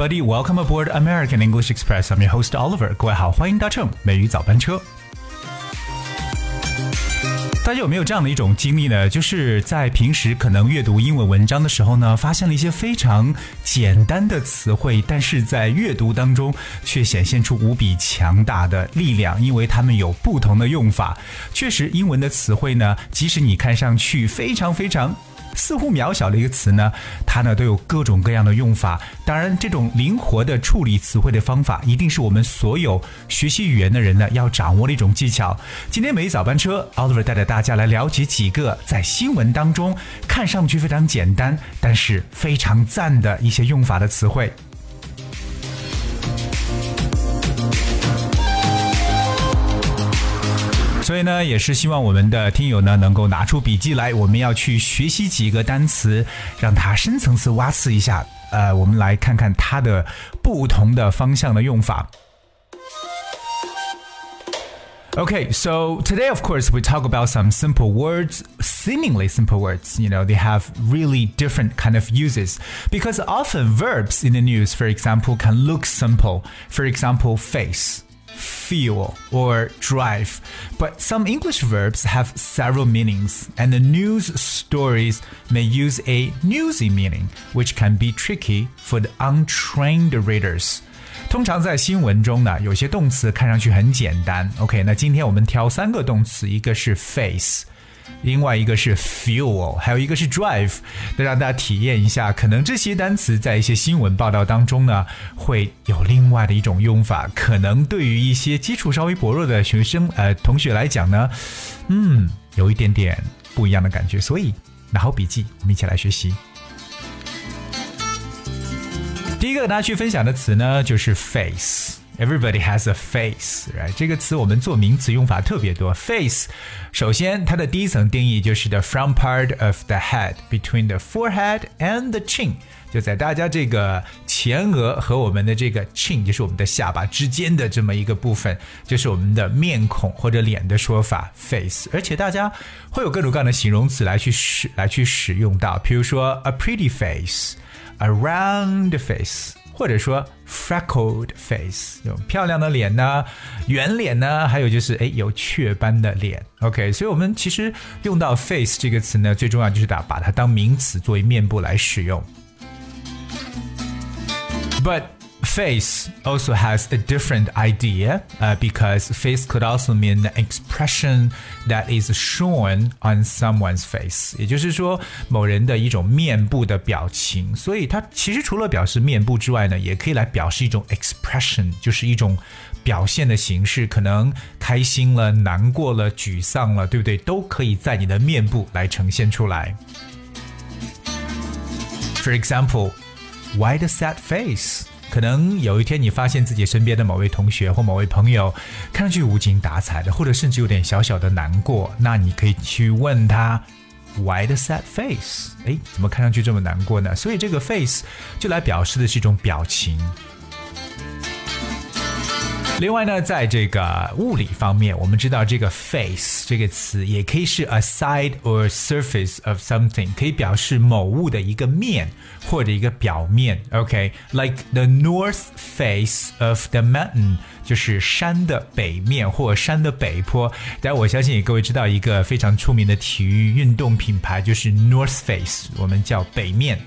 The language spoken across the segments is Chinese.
morning and hello everybody. Welcome aboard American English Express. I'm your host Oliver. 各位好，欢迎搭乘美语早班车。大家有没有这样的一种经历呢？就是在平时可能阅读英文文章的时候呢，发现了一些非常简单的词汇，但是在阅读当中却显现出无比强大的力量，因为它们有不同的用法。确实，英文的词汇呢，即使你看上去非常非常。似乎渺小的一个词呢，它呢都有各种各样的用法。当然，这种灵活的处理词汇的方法，一定是我们所有学习语言的人呢要掌握的一种技巧。今天每一早班车，Oliver 带着大家来了解几个在新闻当中看上去非常简单，但是非常赞的一些用法的词汇。所以呢，也是希望我们的听友呢能够拿出笔记来，我们要去学习几个单词，让它深层次挖刺一下。呃，我们来看看它的不同的方向的用法。Okay, so today, of course, we talk about some simple words, seemingly simple words. You know, they have really different kind of uses because often verbs in the news, for example, can look simple. For example, face feel, or drive. But some English verbs have several meanings, and the news stories may use a newsy meaning, which can be tricky for the untrained readers. 通常在新闻中呢，有些动词看上去很简单。OK，那今天我们挑三个动词，一个是 face。 另外一个是 fuel，还有一个是 drive，那让大家体验一下，可能这些单词在一些新闻报道当中呢，会有另外的一种用法，可能对于一些基础稍微薄弱的学生呃同学来讲呢，嗯，有一点点不一样的感觉，所以拿好笔记，我们一起来学习。第一个跟大家去分享的词呢，就是 face。Everybody has a face，right？这个词我们做名词用法特别多。Face，首先它的第一层定义就是 the front part of the head between the forehead and the chin，就在大家这个前额和我们的这个 chin，就是我们的下巴之间的这么一个部分，就是我们的面孔或者脸的说法 face。而且大家会有各种各样的形容词来去使来去使用到，比如说 a pretty face，a round face。或者说 freckled face，有漂亮的脸呢，圆脸呢，还有就是哎有雀斑的脸。OK，所以我们其实用到 face 这个词呢，最重要就是打把它当名词作为面部来使用。But face also has a different idea uh, because face could also mean the expression that is shown on someone's face，也就是说某人的一种面部的表情。所以它其实除了表示面部之外呢，也可以来表示一种 expression，就是一种表现的形式。可能开心了、难过了、沮丧了，对不对？都可以在你的面部来呈现出来。For example, why the sad face? 可能有一天你发现自己身边的某位同学或某位朋友看上去无精打采的，或者甚至有点小小的难过，那你可以去问他 Why the sad face？哎，怎么看上去这么难过呢？所以这个 face 就来表示的是一种表情。另外呢，在这个物理方面，我们知道这个 face 这个词也可以是 a side or surface of something，可以表示某物的一个面或者一个表面。OK，like the north face of the mountain，就是山的北面或山的北坡。但我相信各位知道一个非常出名的体育运动品牌，就是 North Face，我们叫北面。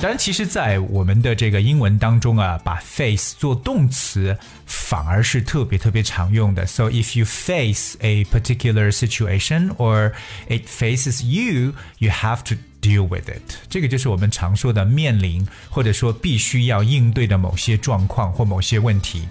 当然，其实，在我们的这个英文当中啊，把 face 做动词反而是特别特别常用的。So if you face a particular situation or it faces you, you have to deal with it。这个就是我们常说的面临或者说必须要应对的某些状况或某些问题。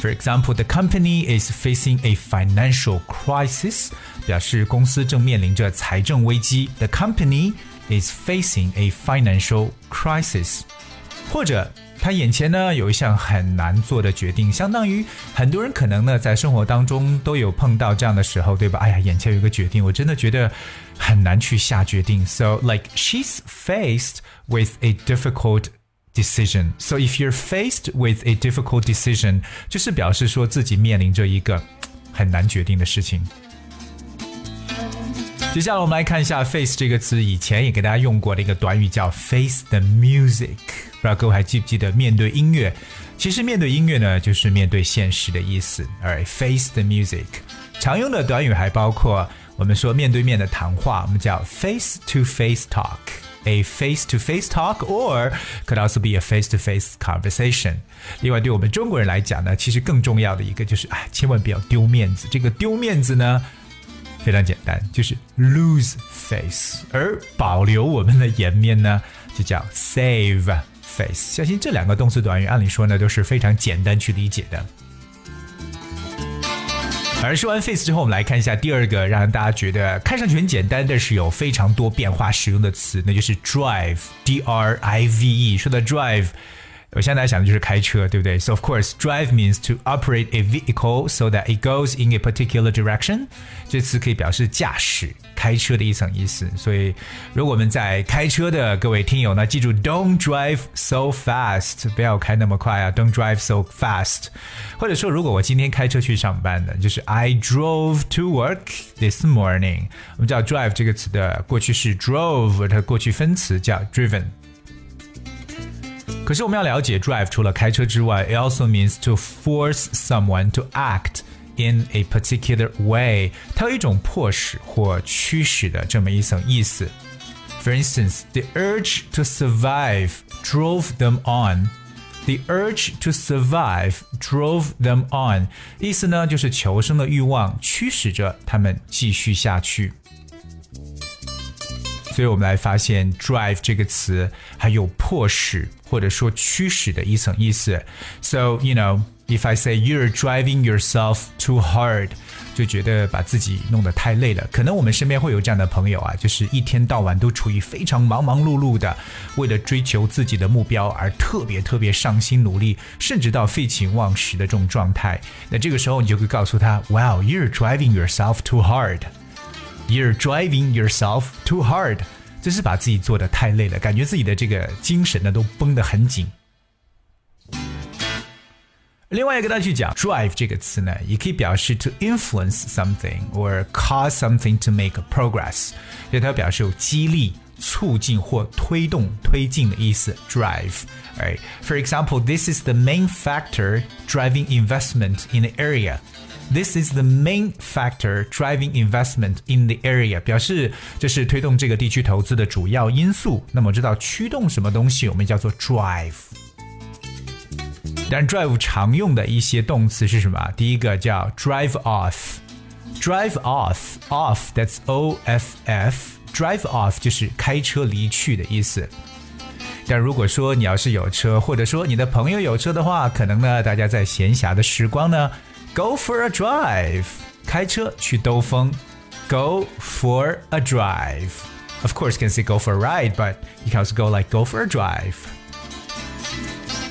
For example, the company is facing a financial crisis， 表示公司正面临着财政危机。The company is facing a financial crisis，或者他眼前呢有一项很难做的决定，相当于很多人可能呢在生活当中都有碰到这样的时候，对吧？哎呀，眼前有一个决定，我真的觉得很难去下决定。So like she's faced with a difficult decision. So if you're faced with a difficult decision，就是表示说自己面临着一个很难决定的事情。 接下来我们来看一下 face 这个词，以前也给大家用过的一个短语叫 face the music，不知道各位还记不记得面对音乐？其实面对音乐呢，就是面对现实的意思。而 face the music 常用的短语还包括我们说面对面的谈话，我们叫 face to face talk，a face to face talk or could also be a face to face conversation。另外，对我们中国人来讲呢，其实更重要的一个就是啊，千万不要丢面子。这个丢面子呢？非常简单，就是 lose face，而保留我们的颜面呢，就叫 save face。相信这两个动词短语，按理说呢都是非常简单去理解的。而说完 face 之后，我们来看一下第二个让大家觉得看上去很简单，但是有非常多变化使用的词，那就是 drive，d r i v e。说到 drive。我现在想的就是开车，对不对？So of course, drive means to operate a vehicle so that it goes in a particular direction。这词可以表示驾驶、开车的一层意思。所以，如果我们在开车的各位听友呢，记住，Don't drive so fast，不要开那么快啊！Don't drive so fast。或者说，如果我今天开车去上班的，就是 I drove to work this morning。我们知道 drive 这个词的过去式 drove，它过去分词叫 driven。 可是我们要了解，drive 除了开车之外，it also means to force someone to act in a particular way。它有一种迫使或驱使的这么一层意思。For instance, the urge to survive drove them on. The urge to survive drove them on. 意思呢，就是求生的欲望驱使着他们继续下去。 所以我们来发现 drive 这个词还有迫使或者说驱使的一层意思。So you know, if I say you're driving yourself too hard，就觉得把自己弄得太累了。可能我们身边会有这样的朋友啊，就是一天到晚都处于非常忙忙碌碌的，为了追求自己的目标而特别特别上心努力，甚至到废寝忘食的这种状态。那这个时候你就会告诉他，Wow, you're driving yourself too hard。You're driving yourself too hard，就是把自己做的太累了，感觉自己的这个精神呢都绷得很紧。另外一个大家去讲 drive 这个词呢，也可以表示 to influence something or cause something to make progress，所以它表示有激励、促进或推动、推进的意思。drive。Right. For example, this is the main factor driving investment in the area. This is the main factor driving investment in the area，表示这是推动这个地区投资的主要因素。那么知道驱动什么东西，我们叫做 drive。但 drive 常用的一些动词是什么？第一个叫 drive off，drive off，off that's O F F，drive off 就是开车离去的意思。但如果说你要是有车，或者说你的朋友有车的话，可能呢，大家在闲暇的时光呢。Go for a drive，开车去兜风。Go for a drive. Of course, you can say go for a ride, but you can also go like go for a drive.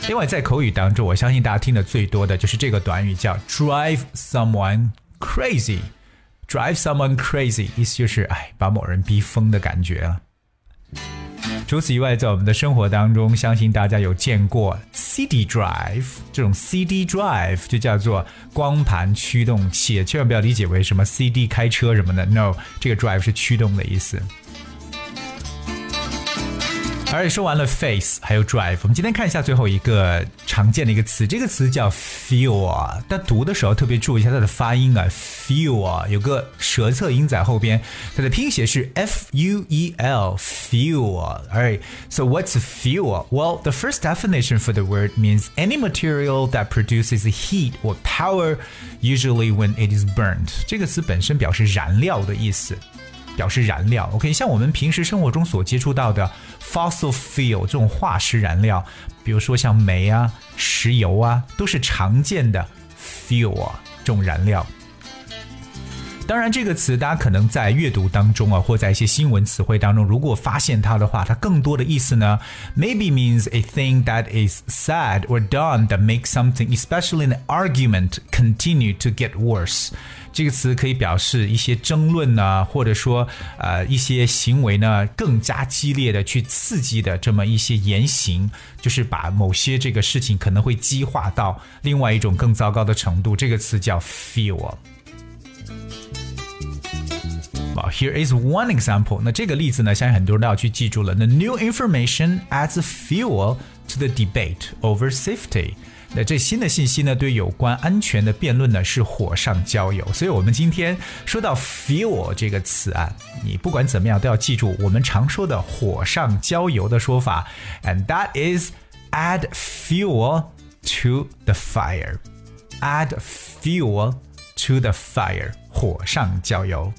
另外，在口语当中，我相信大家听的最多的就是这个短语，叫 drive someone crazy。drive someone crazy，意思就是哎，把某人逼疯的感觉了。 除此以外，在我们的生活当中，相信大家有见过 CD drive 这种 CD drive 就叫做光盘驱动器，千万不要理解为什么 CD 开车什么的，no，这个 drive 是驱动的意思。而且说完了 face，还有 drive，我们今天看一下最后一个常见的一个词，这个词叫 feel 啊。但读的时候特别注意一下它的发音啊，feel 啊，有个舌侧音在后边，它的拼写是 f u e l feel。Alright, so what's fuel? Well, the first definition for the word means any material that produces heat or power, usually when it is burned。这个词本身表示燃料的意思。 表示燃料，OK，像我们平时生活中所接触到的 fossil fuel 这种化石燃料，比如说像煤啊、石油啊，都是常见的 fuel 这种燃料。当然，这个词大家可能在阅读当中啊，或在一些新闻词汇当中，如果发现它的话，它更多的意思呢，maybe means a thing that is said or done that makes something, especially an argument, continue to get worse。这个词可以表示一些争论呢，或者说呃一些行为呢更加激烈的去刺激的这么一些言行，就是把某些这个事情可能会激化到另外一种更糟糕的程度。这个词叫 fuel。fuel. Here is one example. 那这个例子呢，相信很多人都要去记住了。The new information adds fuel to the debate over safety. 那这新的信息呢，对有关安全的辩论呢是火上浇油。所以，我们今天说到 fuel 这个词啊，你不管怎么样都要记住我们常说的火上浇油的说法，and that is add fuel to the fire. Add fuel to the fire. 火上浇油。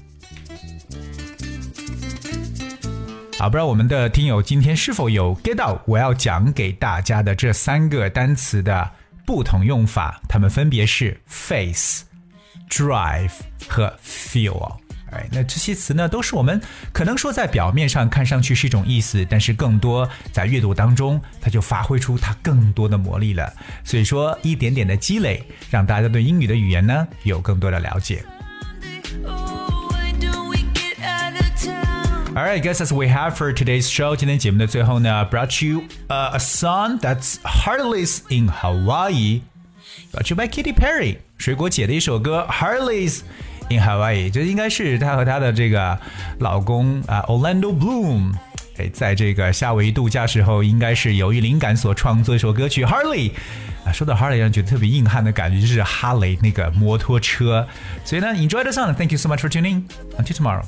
啊，不知道我们的听友今天是否有 get 到我要讲给大家的这三个单词的。不同用法，它们分别是 face、drive 和 fuel。哎，那这些词呢，都是我们可能说在表面上看上去是一种意思，但是更多在阅读当中，它就发挥出它更多的魔力了。所以说，一点点的积累，让大家对英语的语言呢有更多的了解。Alright, guys, as we have for today's show，今天节目的最后呢，brought you、uh, a song that's Harley's in Hawaii, brought you by Katy Perry，水果姐的一首歌 Harley's in Hawaii，这应该是她和她的这个老公啊、uh, Orlando Bloom。哎，在这个夏威夷度假时候，应该是有一灵感所创作一首歌曲《Harley》啊。说到 Harley，让人觉得特别硬汉的感觉，就是哈雷那个摩托车。所以呢，enjoy the song. Thank you so much for tuning. Until tomorrow.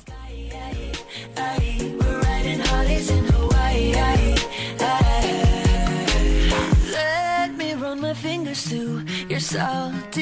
Salty